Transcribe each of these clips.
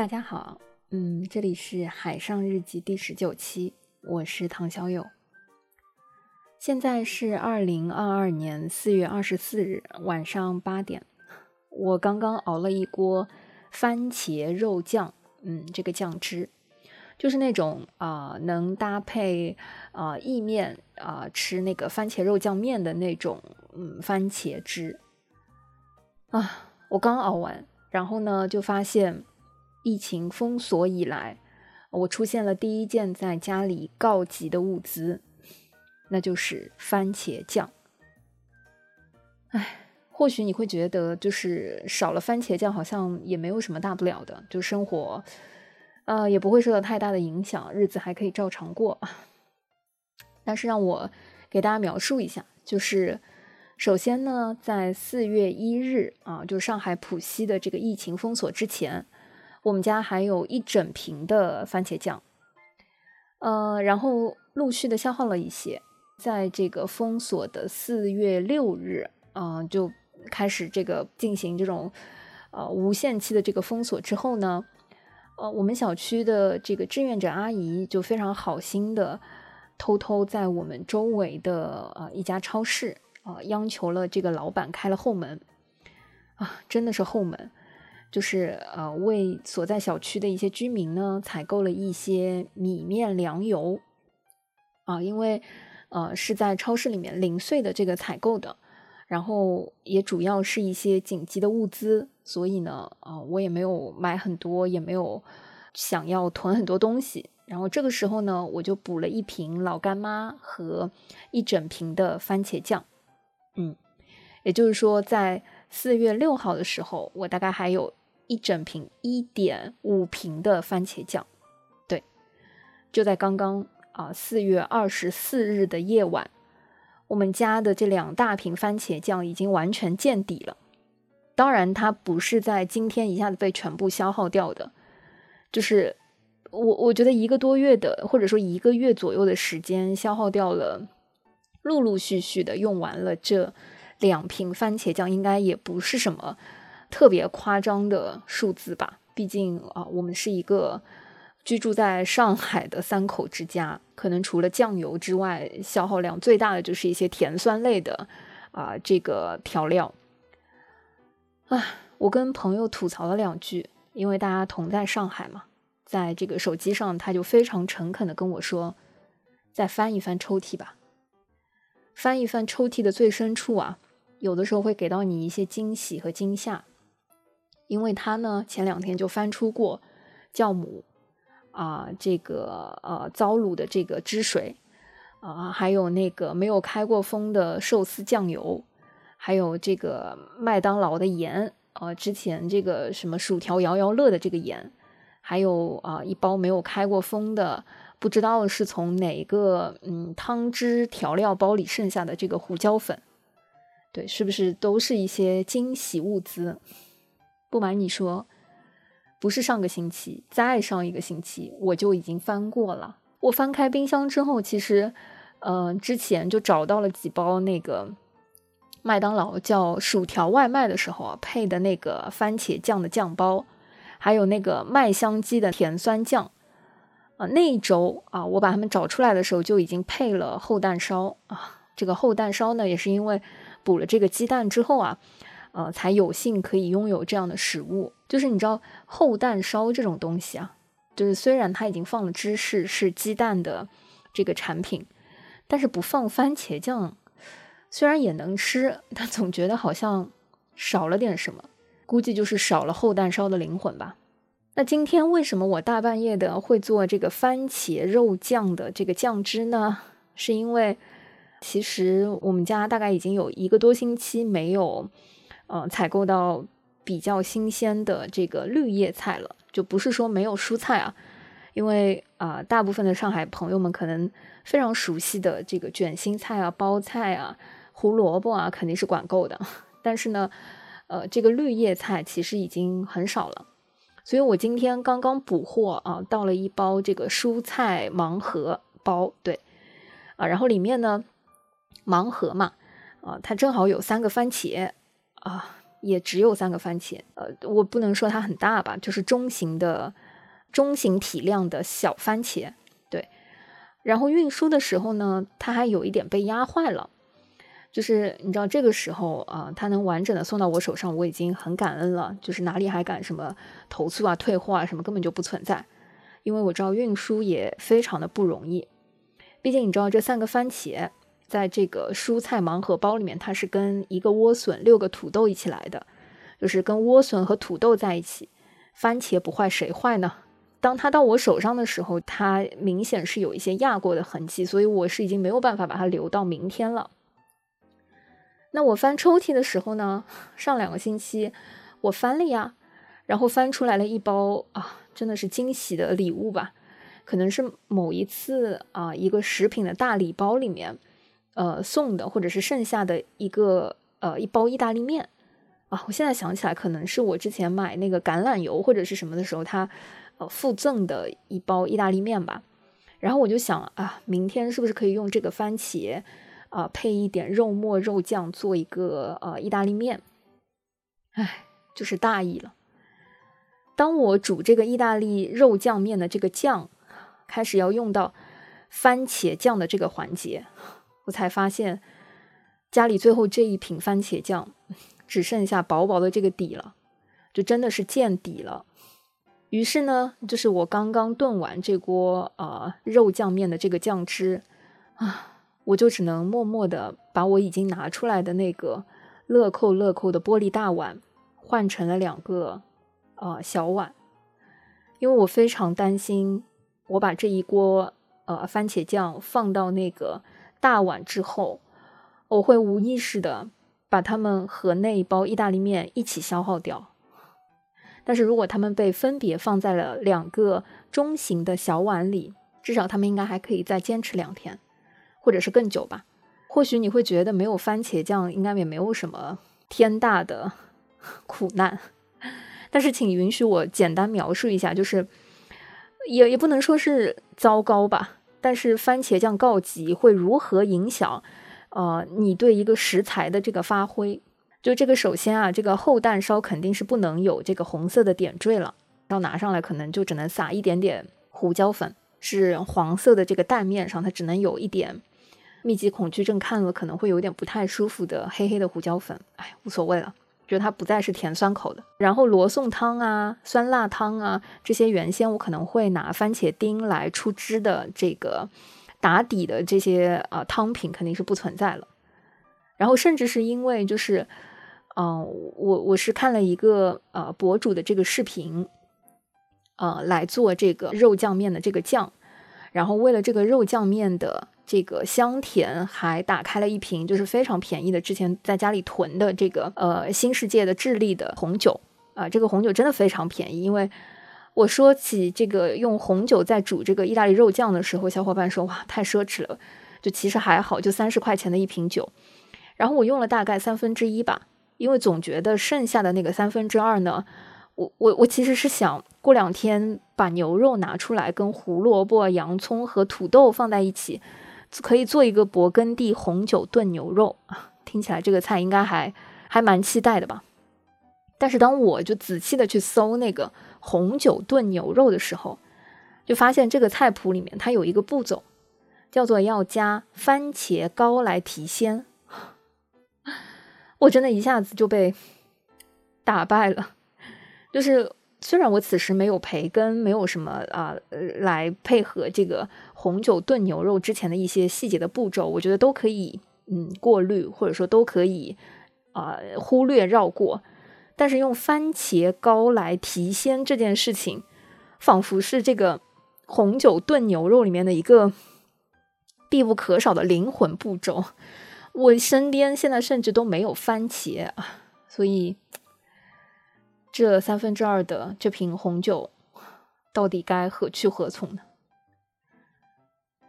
大家好，嗯，这里是海上日记第十九期，我是唐小友。现在是二零二二年四月二十四日晚上八点，我刚刚熬了一锅番茄肉酱，嗯，这个酱汁就是那种啊能搭配啊意面啊吃那个番茄肉酱面的那种，嗯，番茄汁啊，我刚熬完，然后呢就发现。疫情封锁以来，我出现了第一件在家里告急的物资，那就是番茄酱。哎，或许你会觉得，就是少了番茄酱，好像也没有什么大不了的，就生活，呃，也不会受到太大的影响，日子还可以照常过。但是让我给大家描述一下，就是首先呢，在四月一日啊，就上海浦西的这个疫情封锁之前。我们家还有一整瓶的番茄酱，呃，然后陆续的消耗了一些，在这个封锁的四月六日，嗯，就开始这个进行这种呃无限期的这个封锁之后呢，呃，我们小区的这个志愿者阿姨就非常好心的偷偷在我们周围的呃一家超市啊央求了这个老板开了后门，啊，真的是后门。就是呃，为所在小区的一些居民呢，采购了一些米面粮油啊，因为呃是在超市里面零碎的这个采购的，然后也主要是一些紧急的物资，所以呢，啊，我也没有买很多，也没有想要囤很多东西，然后这个时候呢，我就补了一瓶老干妈和一整瓶的番茄酱，嗯，也就是说，在四月六号的时候，我大概还有。一整瓶一点五瓶的番茄酱，对，就在刚刚啊，四月二十四日的夜晚，我们家的这两大瓶番茄酱已经完全见底了。当然，它不是在今天一下子被全部消耗掉的，就是我我觉得一个多月的，或者说一个月左右的时间消耗掉了，陆陆续续的用完了这两瓶番茄酱，应该也不是什么。特别夸张的数字吧，毕竟啊，我们是一个居住在上海的三口之家，可能除了酱油之外，消耗量最大的就是一些甜酸类的啊，这个调料。啊，我跟朋友吐槽了两句，因为大家同在上海嘛，在这个手机上，他就非常诚恳的跟我说：“再翻一翻抽屉吧，翻一翻抽屉的最深处啊，有的时候会给到你一些惊喜和惊吓。”因为他呢，前两天就翻出过酵母啊，这个呃糟卤的这个汁水啊，还有那个没有开过封的寿司酱油，还有这个麦当劳的盐啊，之前这个什么薯条摇摇乐的这个盐，还有啊一包没有开过封的，不知道是从哪个嗯汤汁调料包里剩下的这个胡椒粉，对，是不是都是一些惊喜物资？不瞒你说，不是上个星期，再上一个星期我就已经翻过了。我翻开冰箱之后，其实，嗯，之前就找到了几包那个麦当劳叫薯条外卖的时候啊配的那个番茄酱的酱包，还有那个麦香鸡的甜酸酱啊。那一周啊，我把它们找出来的时候就已经配了厚蛋烧啊。这个厚蛋烧呢，也是因为补了这个鸡蛋之后啊。呃，才有幸可以拥有这样的食物。就是你知道厚蛋烧这种东西啊，就是虽然它已经放了芝士，是鸡蛋的这个产品，但是不放番茄酱，虽然也能吃，但总觉得好像少了点什么。估计就是少了厚蛋烧的灵魂吧。那今天为什么我大半夜的会做这个番茄肉酱的这个酱汁呢？是因为其实我们家大概已经有一个多星期没有。呃，采购到比较新鲜的这个绿叶菜了，就不是说没有蔬菜啊，因为啊，大部分的上海朋友们可能非常熟悉的这个卷心菜啊、包菜啊、胡萝卜啊，肯定是管够的。但是呢，呃，这个绿叶菜其实已经很少了，所以我今天刚刚补货啊，到了一包这个蔬菜盲盒包，对，啊，然后里面呢，盲盒嘛，啊，它正好有三个番茄。啊，也只有三个番茄。呃，我不能说它很大吧，就是中型的、中型体量的小番茄。对，然后运输的时候呢，它还有一点被压坏了。就是你知道这个时候啊，它能完整的送到我手上，我已经很感恩了。就是哪里还敢什么投诉啊、退货啊什么，根本就不存在。因为我知道运输也非常的不容易，毕竟你知道这三个番茄在这个蔬菜盲盒包里面，它是跟一个莴笋、六个土豆一起来的，就是跟莴笋和土豆在一起，番茄不坏谁坏呢？当它到我手上的时候，它明显是有一些压过的痕迹，所以我是已经没有办法把它留到明天了。那我翻抽屉的时候呢，上两个星期我翻了呀，然后翻出来了一包啊。真的是惊喜的礼物吧？可能是某一次啊，一个食品的大礼包里面，呃送的，或者是剩下的一个呃一包意大利面啊。我现在想起来，可能是我之前买那个橄榄油或者是什么的时候，他呃附赠的一包意大利面吧。然后我就想啊，明天是不是可以用这个番茄啊配一点肉末肉酱做一个呃意大利面？哎，就是大意了。当我煮这个意大利肉酱面的这个酱开始要用到番茄酱的这个环节，我才发现家里最后这一瓶番茄酱只剩下薄薄的这个底了，就真的是见底了。于是呢，就是我刚刚炖完这锅呃肉酱面的这个酱汁啊，我就只能默默的把我已经拿出来的那个乐扣乐扣的玻璃大碗换成了两个。呃，小碗，因为我非常担心，我把这一锅呃番茄酱放到那个大碗之后，我会无意识的把它们和那一包意大利面一起消耗掉。但是如果它们被分别放在了两个中型的小碗里，至少它们应该还可以再坚持两天，或者是更久吧。或许你会觉得没有番茄酱，应该也没有什么天大的苦难。但是，请允许我简单描述一下，就是也也不能说是糟糕吧。但是，番茄酱告急会如何影响呃你对一个食材的这个发挥？就这个，首先啊，这个厚蛋烧肯定是不能有这个红色的点缀了，要拿上来可能就只能撒一点点胡椒粉，是黄色的这个蛋面上，它只能有一点密集恐惧症看了可能会有点不太舒服的黑黑的胡椒粉。哎，无所谓了。觉得它不再是甜酸口的，然后罗宋汤啊、酸辣汤啊这些原先我可能会拿番茄丁来出汁的这个打底的这些呃汤品肯定是不存在了。然后甚至是因为就是，嗯，我我是看了一个呃博主的这个视频，呃来做这个肉酱面的这个酱，然后为了这个肉酱面的。这个香甜还打开了一瓶，就是非常便宜的，之前在家里囤的这个呃新世界的智利的红酒啊，这个红酒真的非常便宜。因为我说起这个用红酒在煮这个意大利肉酱的时候，小伙伴说哇太奢侈了，就其实还好，就三十块钱的一瓶酒。然后我用了大概三分之一吧，因为总觉得剩下的那个三分之二呢，我我我其实是想过两天把牛肉拿出来跟胡萝卜、洋葱和土豆放在一起。可以做一个勃艮第红酒炖牛肉啊，听起来这个菜应该还还蛮期待的吧。但是当我就仔细的去搜那个红酒炖牛肉的时候，就发现这个菜谱里面它有一个步骤，叫做要加番茄膏来提鲜。我真的一下子就被打败了，就是。虽然我此时没有培根，没有什么啊，呃，来配合这个红酒炖牛肉之前的一些细节的步骤，我觉得都可以，嗯，过滤或者说都可以啊忽略绕过。但是用番茄膏来提鲜这件事情，仿佛是这个红酒炖牛肉里面的一个必不可少的灵魂步骤。我身边现在甚至都没有番茄啊，所以。这三分之二的这瓶红酒，到底该何去何从呢？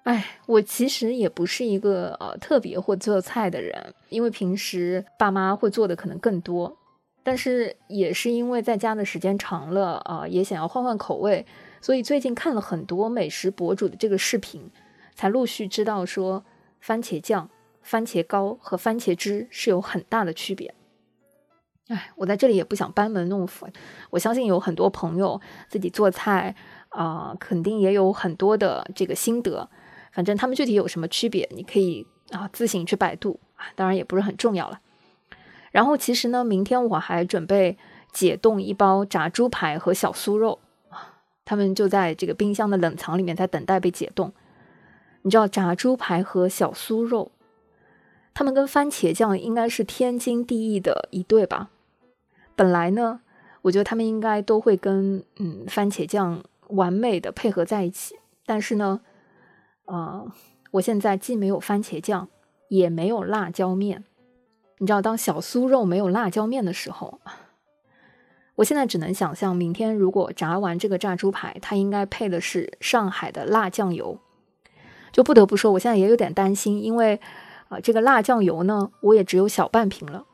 哎，我其实也不是一个呃特别会做菜的人，因为平时爸妈会做的可能更多。但是也是因为在家的时间长了啊，也想要换换口味，所以最近看了很多美食博主的这个视频，才陆续知道说番茄酱、番茄膏和番茄汁是有很大的区别。哎，我在这里也不想班门弄斧，我相信有很多朋友自己做菜啊，肯定也有很多的这个心得。反正他们具体有什么区别，你可以啊自行去百度啊，当然也不是很重要了。然后其实呢，明天我还准备解冻一包炸猪排和小酥肉，他们就在这个冰箱的冷藏里面在等待被解冻。你知道炸猪排和小酥肉，他们跟番茄酱应该是天经地义的一对吧？本来呢，我觉得他们应该都会跟嗯番茄酱完美的配合在一起。但是呢，呃，我现在既没有番茄酱，也没有辣椒面。你知道，当小酥肉没有辣椒面的时候，我现在只能想象，明天如果炸完这个炸猪排，它应该配的是上海的辣酱油。就不得不说，我现在也有点担心，因为啊，这个辣酱油呢，我也只有小半瓶了。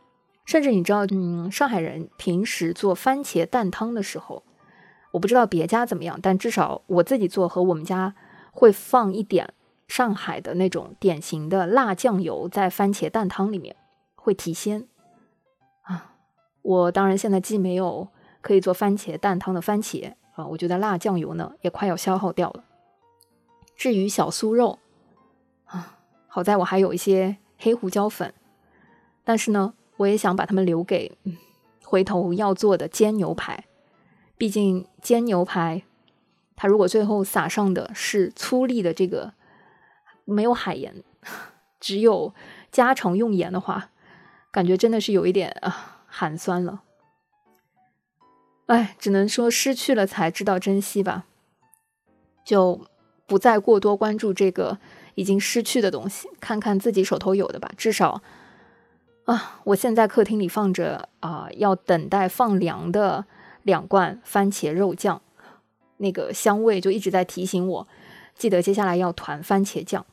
甚至你知道，嗯，上海人平时做番茄蛋汤的时候，我不知道别家怎么样，但至少我自己做和我们家会放一点上海的那种典型的辣酱油在番茄蛋汤里面，会提鲜啊。我当然现在既没有可以做番茄蛋汤的番茄啊，我觉得辣酱油呢也快要消耗掉了。至于小酥肉啊，好在我还有一些黑胡椒粉，但是呢。我也想把它们留给回头要做的煎牛排，毕竟煎牛排，它如果最后撒上的是粗粒的这个没有海盐，只有家常用盐的话，感觉真的是有一点啊寒酸了。哎，只能说失去了才知道珍惜吧，就不再过多关注这个已经失去的东西，看看自己手头有的吧，至少。啊！我现在客厅里放着啊，要等待放凉的两罐番茄肉酱，那个香味就一直在提醒我，记得接下来要团番茄酱。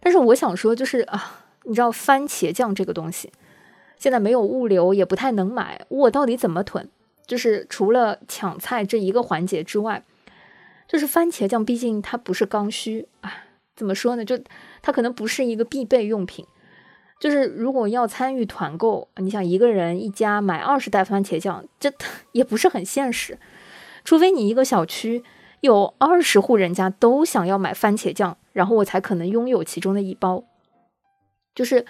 但是我想说，就是啊，你知道番茄酱这个东西，现在没有物流，也不太能买，我到底怎么囤？就是除了抢菜这一个环节之外，就是番茄酱，毕竟它不是刚需啊。怎么说呢？就它可能不是一个必备用品。就是如果要参与团购，你想一个人一家买二十袋番茄酱，这也不是很现实。除非你一个小区有二十户人家都想要买番茄酱，然后我才可能拥有其中的一包。就是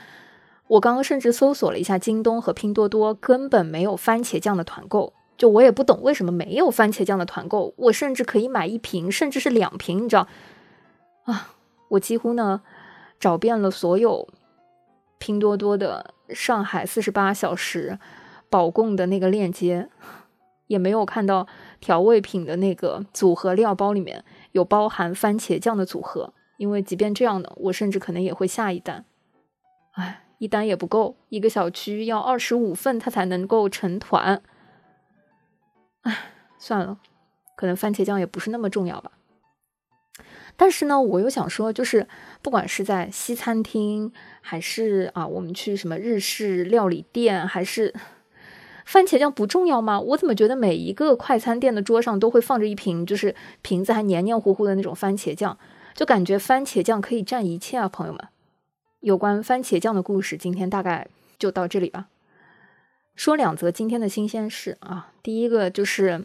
我刚刚甚至搜索了一下京东和拼多多，根本没有番茄酱的团购。就我也不懂为什么没有番茄酱的团购，我甚至可以买一瓶，甚至是两瓶，你知道？啊，我几乎呢找遍了所有。拼多多的上海四十八小时保供的那个链接，也没有看到调味品的那个组合料包里面有包含番茄酱的组合。因为即便这样的，我甚至可能也会下一单。哎，一单也不够，一个小区要二十五份，它才能够成团。哎，算了，可能番茄酱也不是那么重要吧。但是呢，我又想说，就是不管是在西餐厅，还是啊，我们去什么日式料理店，还是番茄酱不重要吗？我怎么觉得每一个快餐店的桌上都会放着一瓶，就是瓶子还黏黏糊糊的那种番茄酱，就感觉番茄酱可以占一切啊，朋友们。有关番茄酱的故事，今天大概就到这里吧。说两则今天的新鲜事啊，第一个就是。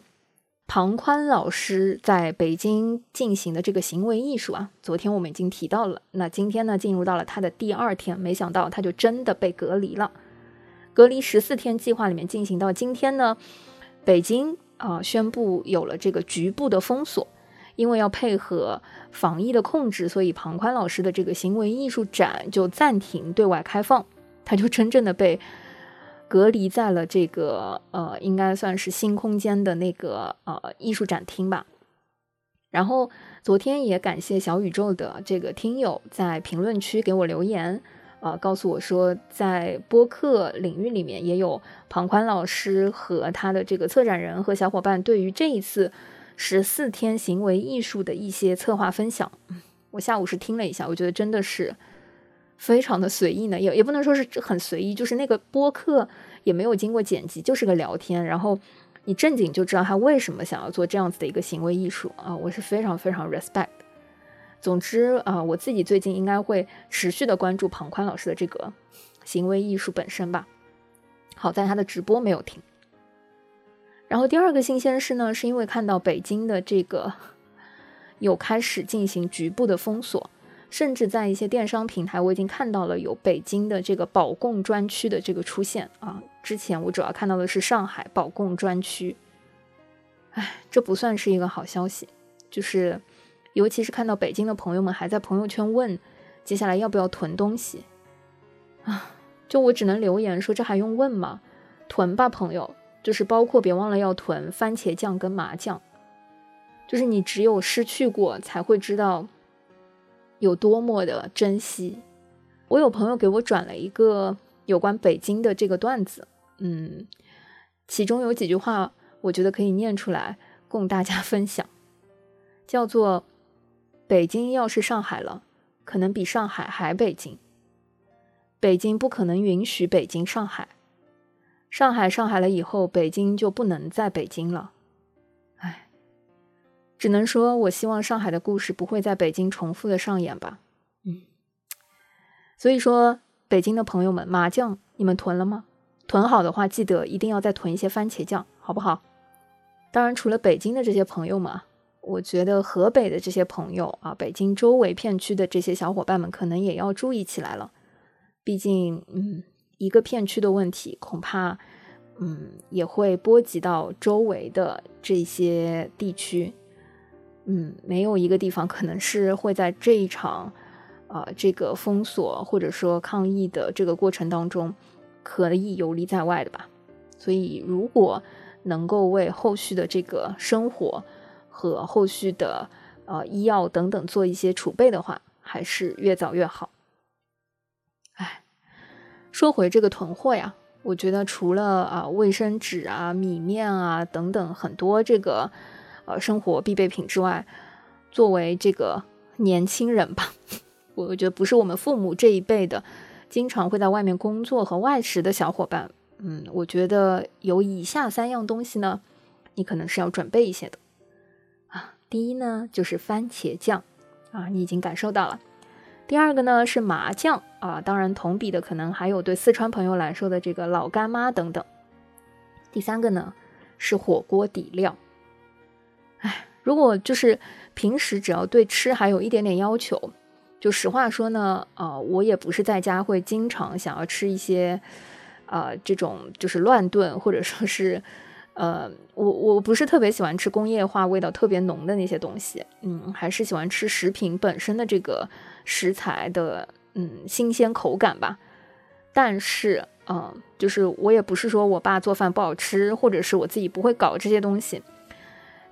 庞宽老师在北京进行的这个行为艺术啊，昨天我们已经提到了。那今天呢，进入到了他的第二天，没想到他就真的被隔离了。隔离十四天计划里面进行到今天呢，北京啊宣布有了这个局部的封锁，因为要配合防疫的控制，所以庞宽老师的这个行为艺术展就暂停对外开放，他就真正的被。隔离在了这个呃，应该算是新空间的那个呃艺术展厅吧。然后昨天也感谢小宇宙的这个听友在评论区给我留言，呃，告诉我说在播客领域里面也有庞宽老师和他的这个策展人和小伙伴对于这一次十四天行为艺术的一些策划分享。我下午是听了一下，我觉得真的是。非常的随意呢，也也不能说是很随意，就是那个播客也没有经过剪辑，就是个聊天。然后你正经就知道他为什么想要做这样子的一个行为艺术啊，我是非常非常 respect。总之啊，我自己最近应该会持续的关注庞宽老师的这个行为艺术本身吧。好在他的直播没有停。然后第二个新鲜事呢，是因为看到北京的这个有开始进行局部的封锁，甚至在一些电商平台，我已经看到了有北京的这个保供专区的这个出现啊。之前我主要看到的是上海保供专区，哎，这不算是一个好消息，就是尤其是看到北京的朋友们还在朋友圈问接下来要不要囤东西啊，就我只能留言说这还用问吗？囤吧，朋友。就是包括别忘了要囤番茄酱跟麻酱，就是你只有失去过才会知道有多么的珍惜。我有朋友给我转了一个有关北京的这个段子，嗯，其中有几句话我觉得可以念出来供大家 分享，叫做“北京要是上海了，可能比上海还北京；北京不可能允许北京上海。”上海上海了以后，北京就不能在北京了。唉，只能说我希望上海的故事不会在北京重复的上演吧。嗯，所以说，北京的朋友们，麻酱你们囤了吗？囤好的话，记得一定要再囤一些番茄酱，好不好？当然，除了北京的这些朋友们，我觉得河北的这些朋友啊，北京周围片区的这些小伙伴们，可能也要注意起来了。毕竟，嗯。一个片区的问题，恐怕，嗯，也会波及到周围的这些地区，嗯，没有一个地方可能是会在这一场，啊，这个封锁或者说抗疫的这个过程当中可以游离在外的吧。所以，如果能够为后续的这个生活和后续的呃医药等等做一些储备的话，还是越早越好。说回这个囤货呀，我觉得除了啊卫生纸啊、米面啊等等很多这个呃生活必备品之外，作为这个年轻人吧，我觉得不是我们父母这一辈的，经常会在外面工作和外食的小伙伴，嗯，我觉得有以下三样东西呢，你可能是要准备一些的啊。第一呢就是番茄酱啊，你已经感受到了。第二个呢是麻酱啊，当然同比的可能还有对四川朋友来说的这个老干妈等等。第三个呢是火锅底料。哎，如果就是平时只要对吃还有一点点要求，就实话说呢，啊，我也不是在家会经常想要吃一些，啊，这种就是乱炖或者说是。呃，我我不是特别喜欢吃工业化味道特别浓的那些东西，嗯，还是喜欢吃食品本身的这个食材的，嗯，新鲜口感吧。但是，嗯，就是我也不是说我爸做饭不好吃，或者是我自己不会搞这些东西。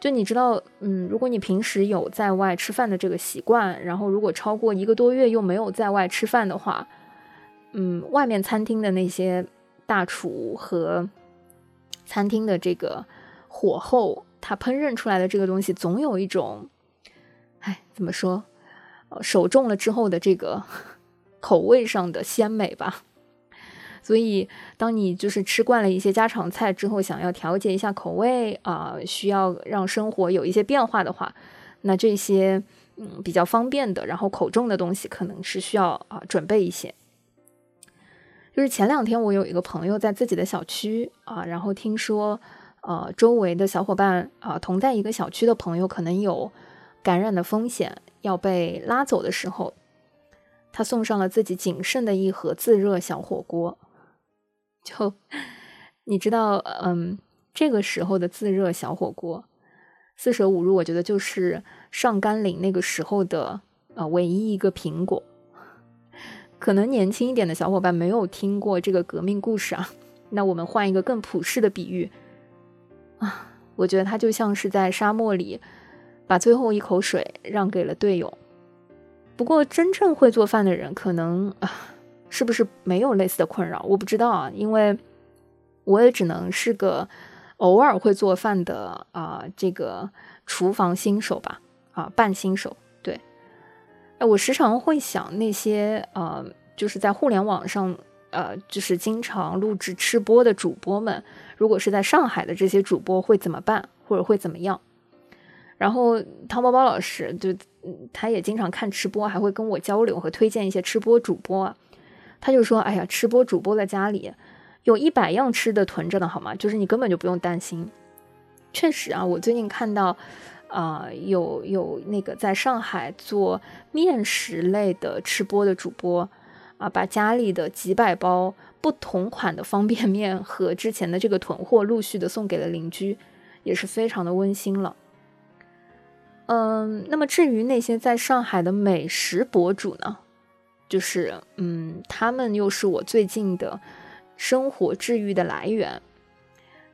就你知道，嗯，如果你平时有在外吃饭的这个习惯，然后如果超过一个多月又没有在外吃饭的话，嗯，外面餐厅的那些大厨和餐厅的这个火候，它烹饪出来的这个东西，总有一种，哎，怎么说？手重了之后的这个 口味上的鲜美吧。所以，当你就是吃惯了一些家常菜之后，想要调节一下口味啊，需要让生活有一些变化的话，那这些嗯比较方便的，然后口重的东西，可能是需要啊准备一些。就是前两天我有一个朋友在自己的小区啊，然后听说，呃，周围的小伙伴啊，同在一个小区的朋友可能有感染的风险，要被拉走的时候，他送上了自己仅剩的一盒自热小火锅。就你知道，嗯，这个时候的自热小火锅，四舍五入，我觉得就是上甘岭那个时候的呃唯一一个苹果。可能年轻一点的小伙伴没有听过这个革命故事啊，那我们换一个更普世的比喻啊，我觉得他就像是在沙漠里把最后一口水让给了队友。不过真正会做饭的人，可能啊，是不是没有类似的困扰？我不知道啊，因为我也只能是个偶尔会做饭的啊，这个厨房新手吧，啊，半新手。对哎，我时常会想那些呃，就是在互联网上呃，就是经常录制吃播的主播们，如果是在上海的这些主播会怎么办，或者会怎么样？然后汤包包老师就他也经常看吃播，还会跟我交流和推荐一些吃播主播。他就说：“哎呀，吃播主播在家里有一百样吃的囤着呢，好吗？就是你根本就不用担心。确实啊，我最近看到，啊，有有那个在上海做面食类的吃播的主播，啊，把家里的几百包不同款的方便面和之前的这个囤货陆续的送给了邻居，也是非常的温馨了。嗯，那么至于那些在上海的美食博主呢，就是嗯，他们又是我最近的。生活治愈的来源，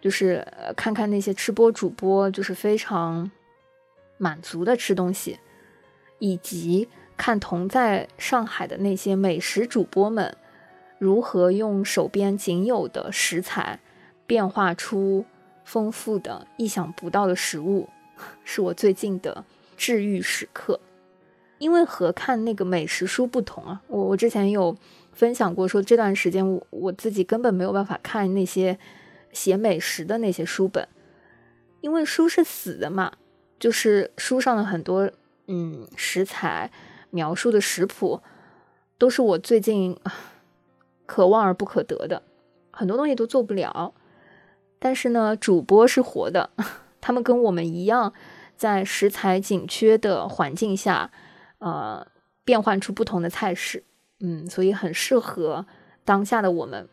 就是看看那些吃播主播，就是非常满足的吃东西，以及看同在上海的那些美食主播们如何用手边仅有的食材变化出丰富的、意想不到的食物，是我最近的治愈时刻。因为和看那个美食书不同啊，我我之前有。分享过说这段时间我我自己根本没有办法看那些写美食的那些书本，因为书是死的嘛，就是书上的很多嗯食材描述的食谱都是我最近可望而不可得的，很多东西都做不了。但是呢，主播是活的，他们跟我们一样，在食材紧缺的环境下，呃，变换出不同的菜式。嗯，所以很适合当下的我们。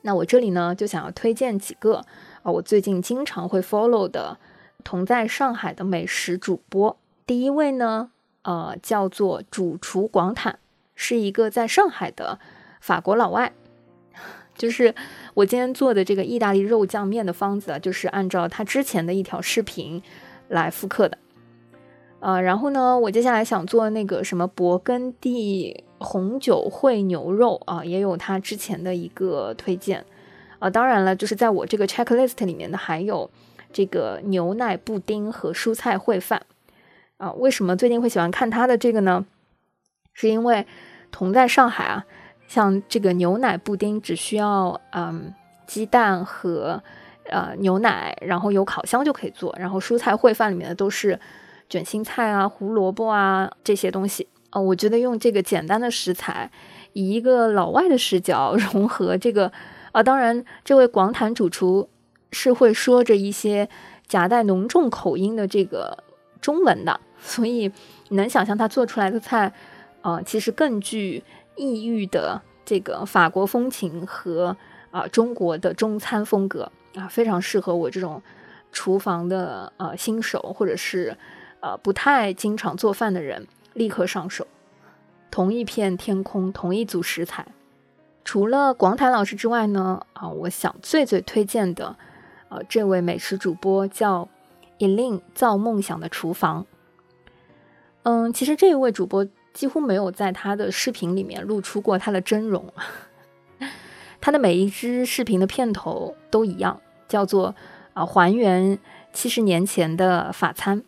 那我这里呢，就想要推荐几个啊，我最近经常会 follow 的同在上海的美食主播。第一位呢，呃，叫做主厨广坦，是一个在上海的法国老外。就是我今天做的这个意大利肉酱面的方子啊，就是按照他之前的一条视频来复刻的。呃，然后呢，我接下来想做那个什么勃艮第红酒烩牛肉啊，也有他之前的一个推荐啊。当然了，就是在我这个 checklist 里面的还有这个牛奶布丁和蔬菜烩饭啊。为什么最近会喜欢看他的这个呢？是因为同在上海啊，像这个牛奶布丁只需要嗯鸡蛋和呃牛奶，然后有烤箱就可以做，然后蔬菜烩饭里面的都是。卷心菜啊，胡萝卜啊，这些东西啊，我觉得用这个简单的食材，以一个老外的视角 融合这个啊，当然，这位广坦主厨是会说着一些夹带浓重口音的这个中文的，所以你能想象他做出来的菜，呃，其实更具异域的这个法国风情和啊中国的中餐风格啊，非常适合我这种厨房的呃新手或者是。呃，不太经常做饭的人立刻上手。同一片天空，同一组食材。除了广坦老师之外呢，啊，我想最最推荐的，呃，这位美食主播叫 Elin 造梦想的厨房。嗯，其实这一位主播几乎没有在他的视频里面露出过他的真容。他的每一支视频的片头都一样，叫做啊，还原七十年前的法餐。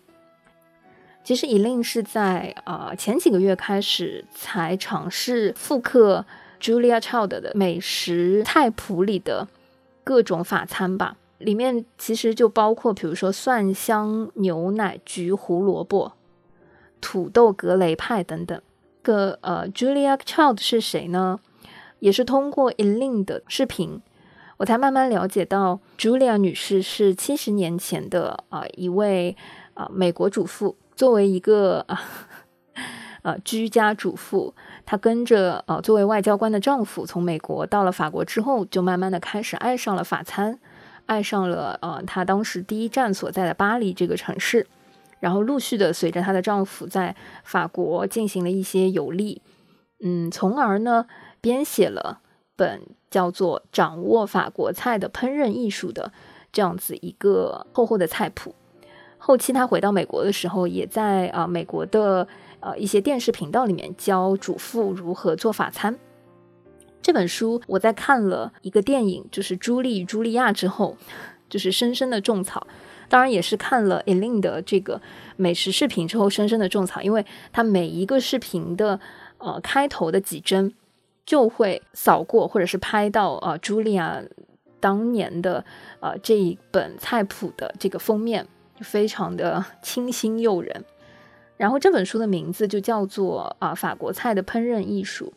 其实 Elin 是在啊前几个月开始才尝试复刻 Julia Child 的美食菜谱里的各种法餐吧，里面其实就包括比如说蒜香牛奶焗胡萝卜、土豆格雷派等等。个呃 Julia Child 是谁呢？也是通过 Elin 的视频，我才慢慢了解到 Julia 女士是七十年前的啊一位啊美国主妇。作为一个啊 呃居家主妇，她跟着呃作为外交官的丈夫从美国到了法国之后，就慢慢的开始爱上了法餐，爱上了呃她当时第一站所在的巴黎这个城市，然后陆续的随着她的丈夫在法国进行了一些游历，嗯，从而呢编写了本叫做《掌握法国菜的烹饪艺术》的这样子一个厚厚的菜谱。后期他回到美国的时候，也在啊美国的呃一些电视频道里面教主妇如何做法餐。这本书我在看了一个电影，就是《朱莉与茱莉亚》之后，就是深深的种草。当然也是看了 Elin 的这个美食视频之后，深深的种草，因为他每一个视频的呃开头的几帧就会扫过或者是拍到啊茱莉亚当年的呃这一本菜谱的这个封面。就非常的清新诱人，然后这本书的名字就叫做啊法国菜的烹饪艺术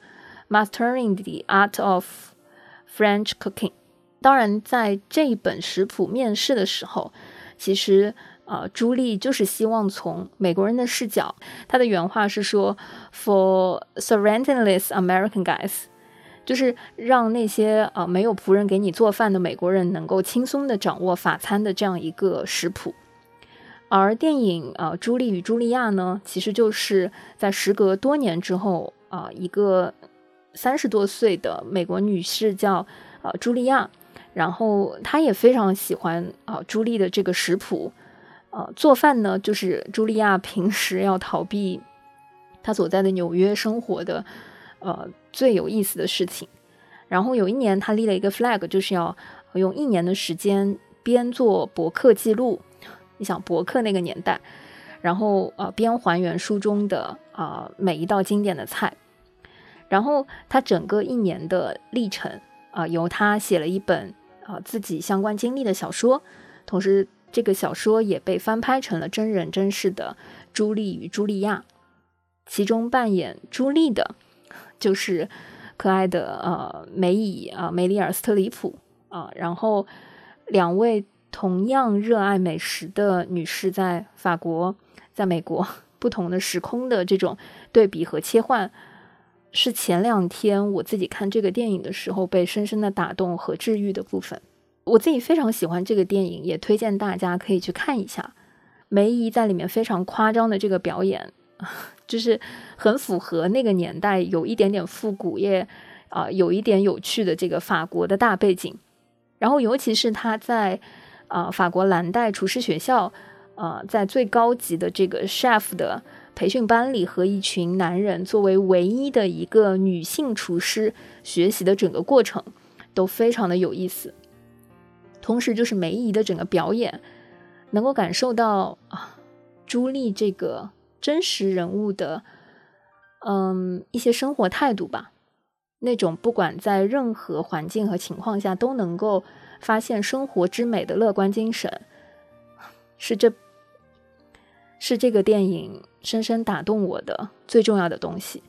，Mastering the Art of French Cooking。当然，在这一本食谱面试的时候，其实啊，朱莉就是希望从美国人的视角，她的原话是说：“For surrentinless American guys。”就是让那些啊没有仆人给你做饭的美国人能够轻松的掌握法餐的这样一个食谱，而电影啊《朱莉与茱莉亚》呢，其实就是在时隔多年之后啊，一个三十多岁的美国女士叫啊茱莉亚，然后她也非常喜欢啊朱莉的这个食谱，呃，做饭呢就是茱莉亚平时要逃避她所在的纽约生活的。呃，最有意思的事情。然后有一年，她立了一个 flag，就是要用一年的时间边做博客记录。你想博客那个年代，然后呃边还原书中的啊每一道经典的菜。然后他整个一年的历程啊，由他写了一本啊自己相关经历的小说，同时这个小说也被翻拍成了真人真事的《朱莉与茱莉亚》，其中扮演朱莉的。就是可爱的呃梅姨啊梅里尔斯特里普啊，然后两位同样热爱美食的女士在法国、在美国 不同的时空的这种对比和切换，是前两天我自己看这个电影的时候被深深的打动和治愈的部分。我自己非常喜欢这个电影，也推荐大家可以去看一下梅姨在里面非常夸张的这个表演。就是很符合那个年代，有一点点复古，也啊有一点有趣的这个法国的大背景。然后，尤其是他在啊法国蓝带厨师学校，呃，在最高级的这个 chef 的培训班里，和一群男人作为唯一的一个女性厨师学习的整个过程，都非常的有意思。同时，就是梅姨的整个表演，能够感受到啊朱莉这个。真实人物的，嗯，一些生活态度吧，那种不管在任何环境和情况下都能够发现生活之美的乐观精神，是这，是这个电影深深打动我的最重要的东西。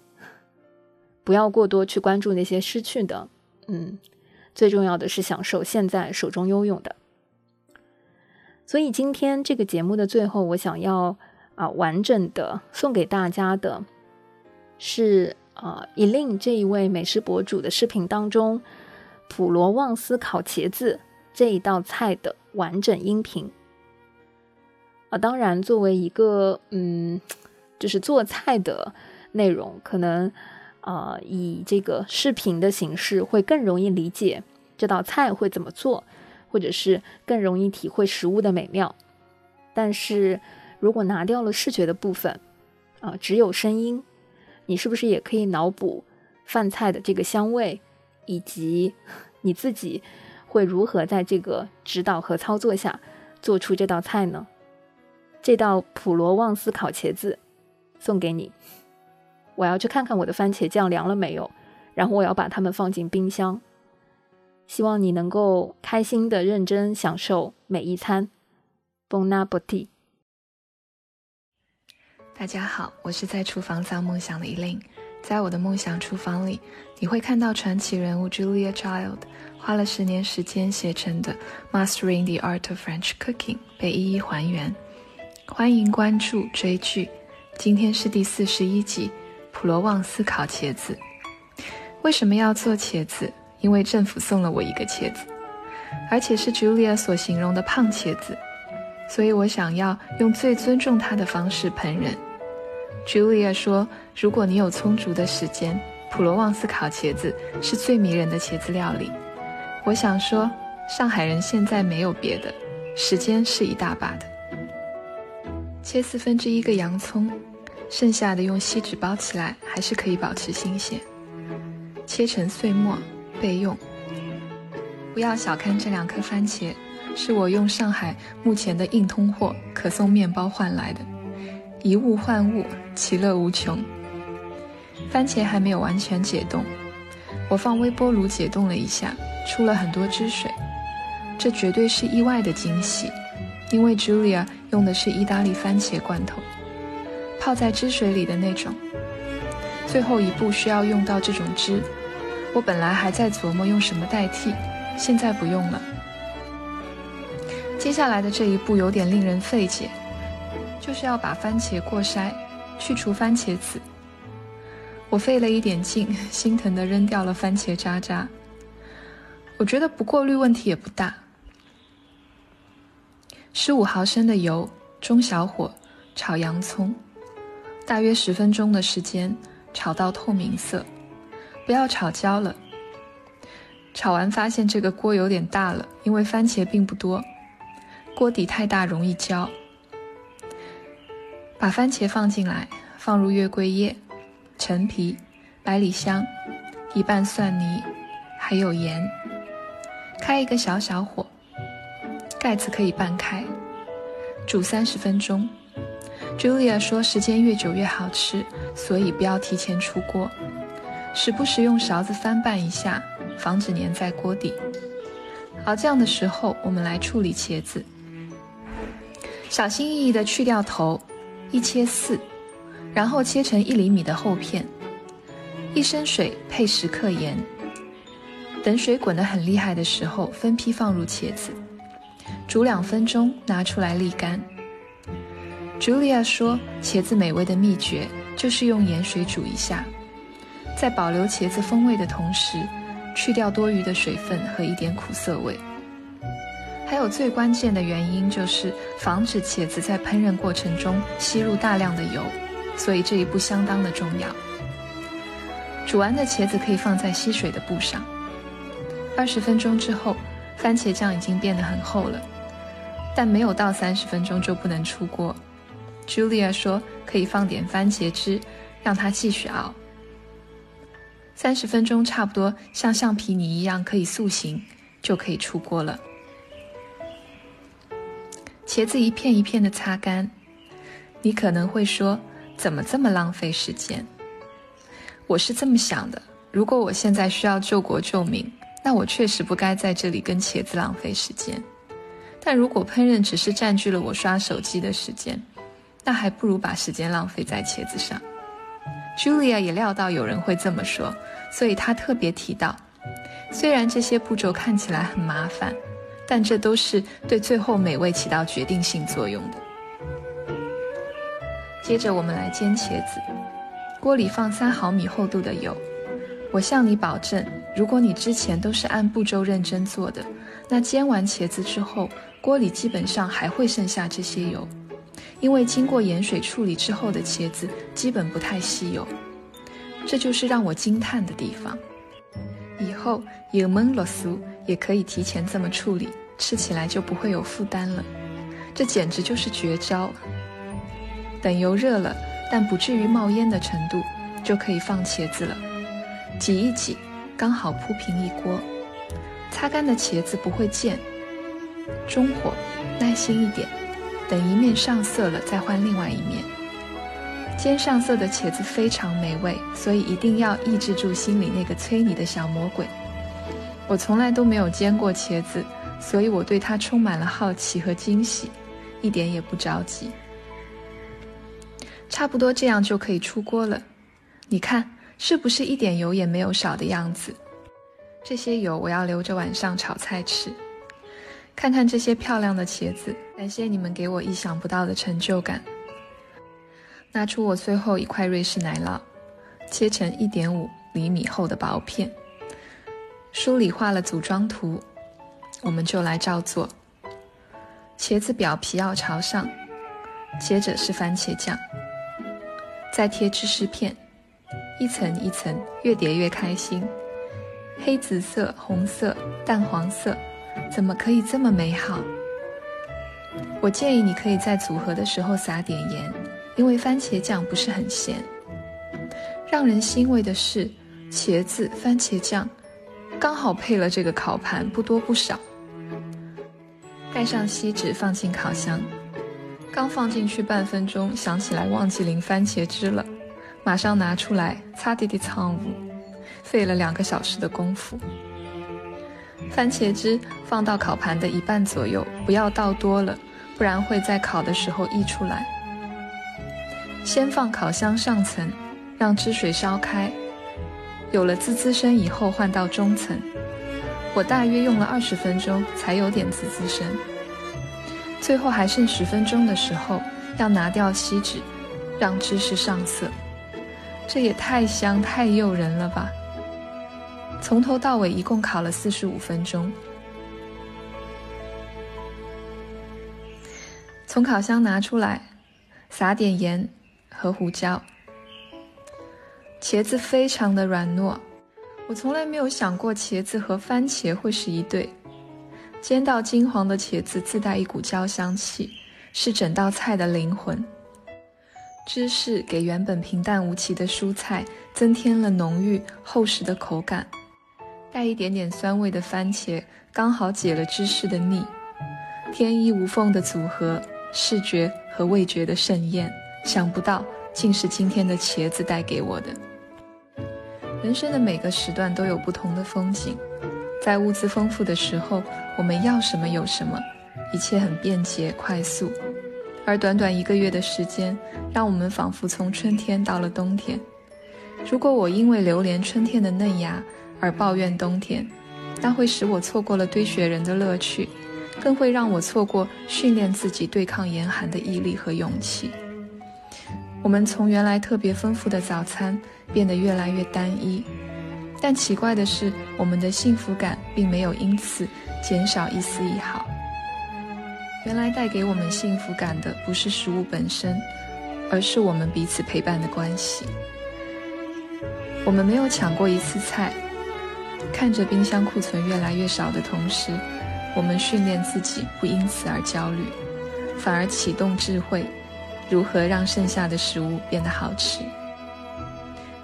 不要过多去关注那些失去的，嗯，最重要的是享受现在手中拥有的。所以今天这个节目的最后，我想要。啊，完整的送给大家的是啊，伊令这一位美食博主的视频当中，普罗旺斯烤茄子这一道菜的完整音频。啊，当然，作为一个嗯，就是做菜的内容，可能啊，以这个视频的形式会更容易理解这道菜会怎么做，或者是更容易体会食物的美妙，但是。如果拿掉了视觉的部分，啊，只有声音，你是不是也可以脑补饭菜的这个香味，以及 你自己会如何在这个指导和操作下做出这道菜呢？这道普罗旺斯烤茄子送给你，我要去看看我的番茄酱凉了没有，然后我要把它们放进冰箱。希望你能够开心的认真享受每一餐。Bon appetit。大家好，我是在厨房造梦想的 Elaine。在我的梦想厨房里，你会看到传奇人物 Julia Child 花了十年时间写成的《Mastering the Art of French Cooking》被一一还原。欢迎关注追剧，今天是第四十一集《普罗旺斯烤茄子》。为什么要做茄子？因为政府送了我一个茄子，而且是 Julia 所形容的胖茄子，所以我想要用最尊重他的方式烹饪。Julia 说：“如果你有充足的时间，普罗旺斯烤茄子是最迷人的茄子料理。”我想说，上海人现在没有别的，时间是一大把的。切四分之一个洋葱，剩下的用锡纸包起来，还是可以保持新鲜。切成碎末备用。不要小看这两颗番茄，是我用上海目前的硬通货可送面包换来的。一物换物，其乐无穷。番茄还没有完全解冻，我放微波炉解冻了一下，出了很多汁水。这绝对是意外的惊喜，因为 Julia 用的是意大利番茄罐头，泡在汁水里的那种。最后一步需要用到这种汁，我本来还在琢磨用什么代替，现在不用了。接下来的这一步有点令人费解，就是要把番茄过筛，去除番茄籽。我费了一点劲，心疼的扔掉了番茄渣渣。我觉得不过滤问题也不大。十五毫升的油，中小火炒洋葱，大约十分钟的时间，炒到透明色，不要炒焦了。炒完发现这个锅有点大了，因为番茄并不多，锅底太大容易焦。把番茄放进来，放入月桂叶、陈皮、百里香、一半蒜泥，还有盐。开一个小小火，盖子可以半开，煮三十分钟。Julia 说时间越久越好吃，所以不要提前出锅，时不时用勺子翻拌一下，防止粘在锅底。熬酱的时候，我们来处理茄子，小心翼翼地去掉头，一切四，然后切成一厘米的厚片，一升水配十克盐。等水滚得很厉害的时候，分批放入茄子，煮两分钟，拿出来沥干。Julia 说，茄子美味的秘诀就是用盐水煮一下，在保留茄子风味的同时，去掉多余的水分和一点苦涩味。还有最关键的原因就是防止茄子在烹饪过程中吸入大量的油，所以这一步相当的重要。煮完的茄子可以放在吸水的布上。二十分钟之后，番茄酱已经变得很厚了，但没有到三十分钟就不能出锅。Julia 说可以放点番茄汁，让它继续熬。三十分钟差不多像橡皮泥一样可以塑形，就可以出锅了。茄子一片一片的擦干，你可能会说怎么这么浪费时间？我是这么想的，如果我现在需要救国救民。那我确实不该在这里跟茄子浪费时间，但如果烹饪只是占据了我刷手机的时间，那还不如把时间浪费在茄子上。Julia 也料到有人会这么说，所以她特别提到，虽然这些步骤看起来很麻烦，但这都是对最后美味起到决定性作用的。接着我们来煎茄子，锅里放三毫米厚度的油。我向你保证，如果你之前都是按步骤认真做的，那煎完茄子之后，锅里基本上还会剩下这些油，因为经过盐水处理之后的茄子基本不太吸油。这就是让我惊叹的地方。以后油焖罗酥也可以提前这么处理，吃起来就不会有负担了。这简直就是绝招。等油热了，但不至于冒烟的程度，就可以放茄子了。挤一挤，刚好铺平一锅。擦干的茄子不会溅。中火，耐心一点，等一面上色了再换另外一面。煎上色的茄子非常美味，所以一定要抑制住心里那个催你的小魔鬼。我从来都没有煎过茄子，所以我对它充满了好奇和惊喜，一点也不着急。差不多这样就可以出锅了，你看。是不是一点油也没有少的样子？这些油我要留着晚上炒菜吃。看看这些漂亮的茄子，感谢你们给我意想不到的成就感。拿出我最后一块瑞士奶酪，切成一点五厘米厚的薄片。书里画了组装图，我们就来照做。茄子表皮要朝上，接着是番茄酱，再贴芝士片。一层一层，越叠越开心。黑紫色、红色、淡黄色，怎么可以这么美好？我建议你可以在组合的时候撒点盐，因为番茄酱不是很咸。让人欣慰的是，茄子、番茄酱刚好配了这个烤盘，不多不少。盖上锡纸，放进烤箱。刚放进去半分钟，想起来忘记淋番茄汁了。马上拿出来擦滴滴苍雾，费了两个小时的功夫。番茄汁放到烤盘的一半左右，不要倒多了，不然会在烤的时候溢出来。先放烤箱上层，让汁水烧开，有了滋滋声以后换到中层，我大约用了二十分钟才有点滋滋声。最后还剩十分钟的时候，要拿掉锡纸，让芝士上色。这也太香太诱人了吧！从头到尾一共烤了四十五分钟。从烤箱拿出来，撒点盐和胡椒。茄子非常的软糯，我从来没有想过茄子和番茄会是一对。煎到金黄的茄子自带一股焦香气，是整道菜的灵魂。芝士给原本平淡无奇的蔬菜增添了浓郁厚实的口感，带一点点酸味的番茄刚好解了芝士的腻，天衣无缝的组合，视觉和味觉的盛宴，想不到竟是今天的茄子带给我的。人生的每个时段都有不同的风景。在物资丰富的时候，我们要什么有什么，一切很便捷快速。而短短一个月的时间，让我们仿佛从春天到了冬天。如果我因为流连春天的嫩芽而抱怨冬天，那会使我错过了堆雪人的乐趣，更会让我错过训练自己对抗严寒的毅力和勇气。我们从原来特别丰富的早餐变得越来越单一。但奇怪的是，我们的幸福感并没有因此减少一丝一毫。原来带给我们幸福感的不是食物本身，而是我们彼此陪伴的关系。我们没有抢过一次菜，看着冰箱库存越来越少的同时，我们训练自己不因此而焦虑，反而启动智慧，如何让剩下的食物变得好吃。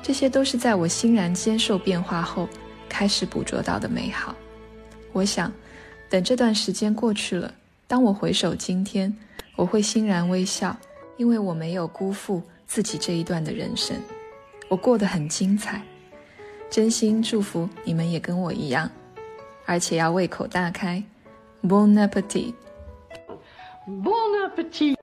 这些都是在我欣然接受变化后，开始捕捉到的美好。我想，等这段时间过去了，当我回首今天，我会欣然微笑，因为我没有辜负自己这一段的人生，我过得很精彩。真心祝福你们也跟我一样，而且要胃口大开。Bon appetit！Bon appetit！